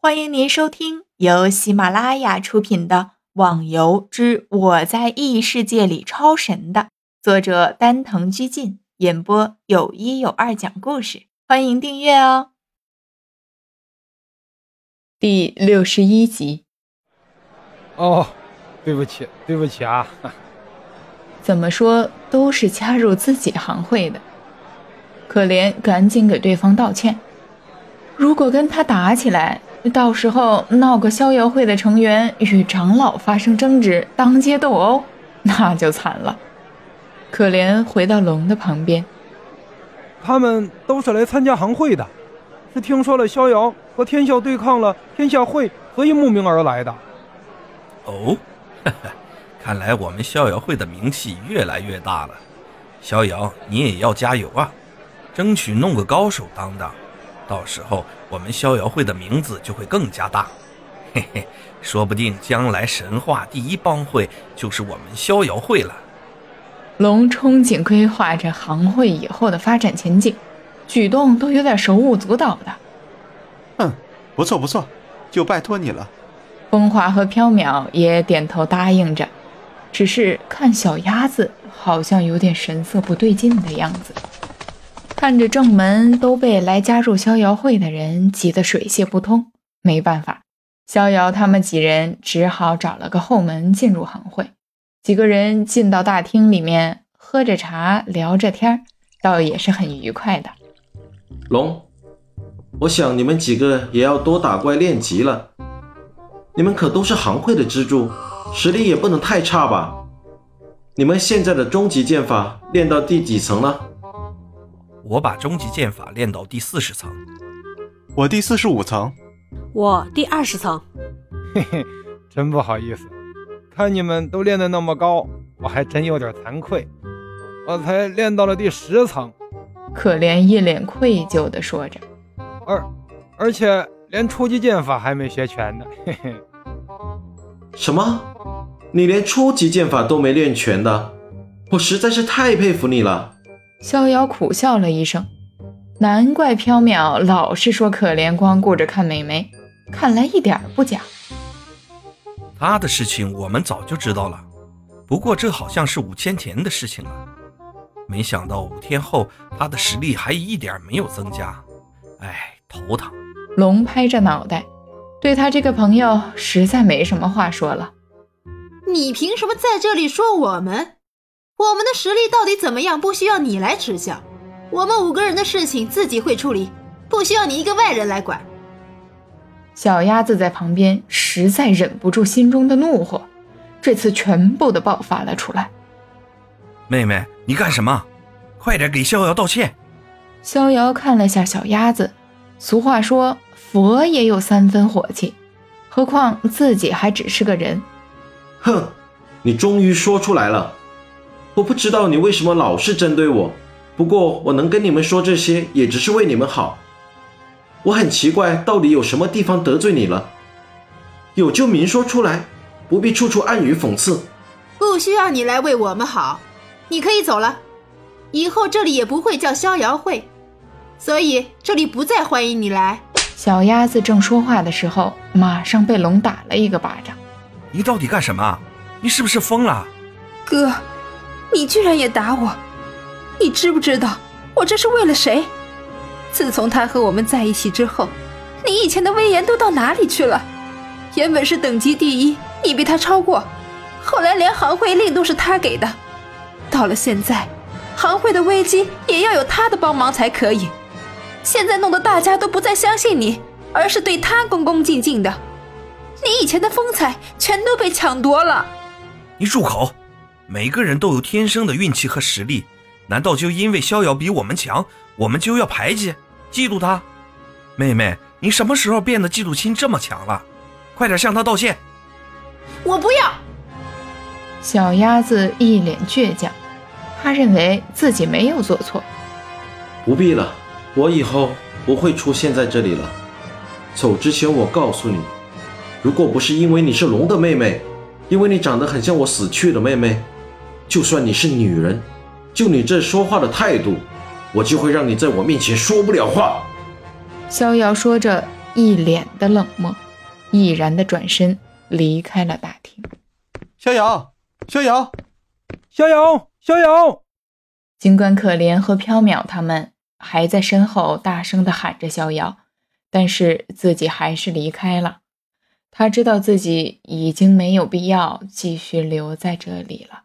欢迎您收听由喜马拉雅出品的《网游之我在异世界里超神》的作者丹藤居进演播，有一有二讲故事。欢迎订阅哦。第六十一集。哦，对不起，对不起啊。怎么说都是加入自己行会的，可怜赶紧给对方道歉。如果跟他打起来，到时候闹个逍遥会的成员与长老发生争执，当街斗殴，那就惨了。可怜回到龙的旁边，他们都是来参加行会的，是听说了逍遥和天啸对抗了天下会，所以慕名而来的。哦，看来我们逍遥会的名气越来越大了。逍遥，你也要加油啊，争取弄个高手当当。到时候我们逍遥会的名字就会更加大，嘿嘿，说不定将来神话第一帮会就是我们逍遥会了。龙憧憬规划着行会以后的发展前景，举动都有点手舞足蹈的。嗯，不错不错，就拜托你了。风华和缥缈也点头答应着，只是看小鸭子好像有点神色不对劲的样子。看着正门都被来加入逍遥会的人挤得水泄不通，没办法，逍遥他们几人只好找了个后门进入行会。几个人进到大厅里面，喝着茶，聊着天倒也是很愉快的。龙，我想你们几个也要多打怪练级了。你们可都是行会的支柱，实力也不能太差吧？你们现在的终极剑法练到第几层了？我把终极剑法练到第四十层，我第四十五层，我第二十层。嘿嘿，真不好意思，看你们都练得那么高，我还真有点惭愧，我才练到了第十层。可怜一脸愧疚地说着，而而且连初级剑法还没学全呢。嘿嘿，什么？你连初级剑法都没练全的？我实在是太佩服你了。逍遥苦笑了一声，难怪缥缈老是说可怜光顾着看美眉，看来一点不假。他的事情我们早就知道了，不过这好像是五天前的事情了。没想到五天后他的实力还一点没有增加，哎，头疼。龙拍着脑袋，对他这个朋友实在没什么话说了。你凭什么在这里说我们？我们的实力到底怎么样？不需要你来指教，我们五个人的事情自己会处理，不需要你一个外人来管。小鸭子在旁边实在忍不住心中的怒火，这次全部的爆发了出来。妹妹，你干什么？快点给逍遥道歉！逍遥看了下小鸭子，俗话说佛也有三分火气，何况自己还只是个人。哼，你终于说出来了。我不知道你为什么老是针对我，不过我能跟你们说这些，也只是为你们好。我很奇怪，到底有什么地方得罪你了？有就明说出来，不必处处暗语讽刺。不需要你来为我们好，你可以走了。以后这里也不会叫逍遥会，所以这里不再欢迎你来。小鸭子正说话的时候，马上被龙打了一个巴掌。你到底干什么？你是不是疯了，哥？你居然也打我！你知不知道我这是为了谁？自从他和我们在一起之后，你以前的威严都到哪里去了？原本是等级第一，你被他超过，后来连行会令都是他给的，到了现在，行会的危机也要有他的帮忙才可以。现在弄得大家都不再相信你，而是对他恭恭敬敬的，你以前的风采全都被抢夺了。你住口！每个人都有天生的运气和实力，难道就因为逍遥比我们强，我们就要排挤、嫉妒他？妹妹，你什么时候变得嫉妒心这么强了？快点向他道歉！我不要。小鸭子一脸倔强，他认为自己没有做错。不必了，我以后不会出现在这里了。走之前，我告诉你，如果不是因为你是龙的妹妹，因为你长得很像我死去的妹妹。就算你是女人，就你这说话的态度，我就会让你在我面前说不了话。逍遥说着，一脸的冷漠，毅然的转身离开了大厅。逍遥，逍遥，逍遥，逍遥！尽管可怜和缥缈他们还在身后大声的喊着逍遥，但是自己还是离开了。他知道自己已经没有必要继续留在这里了。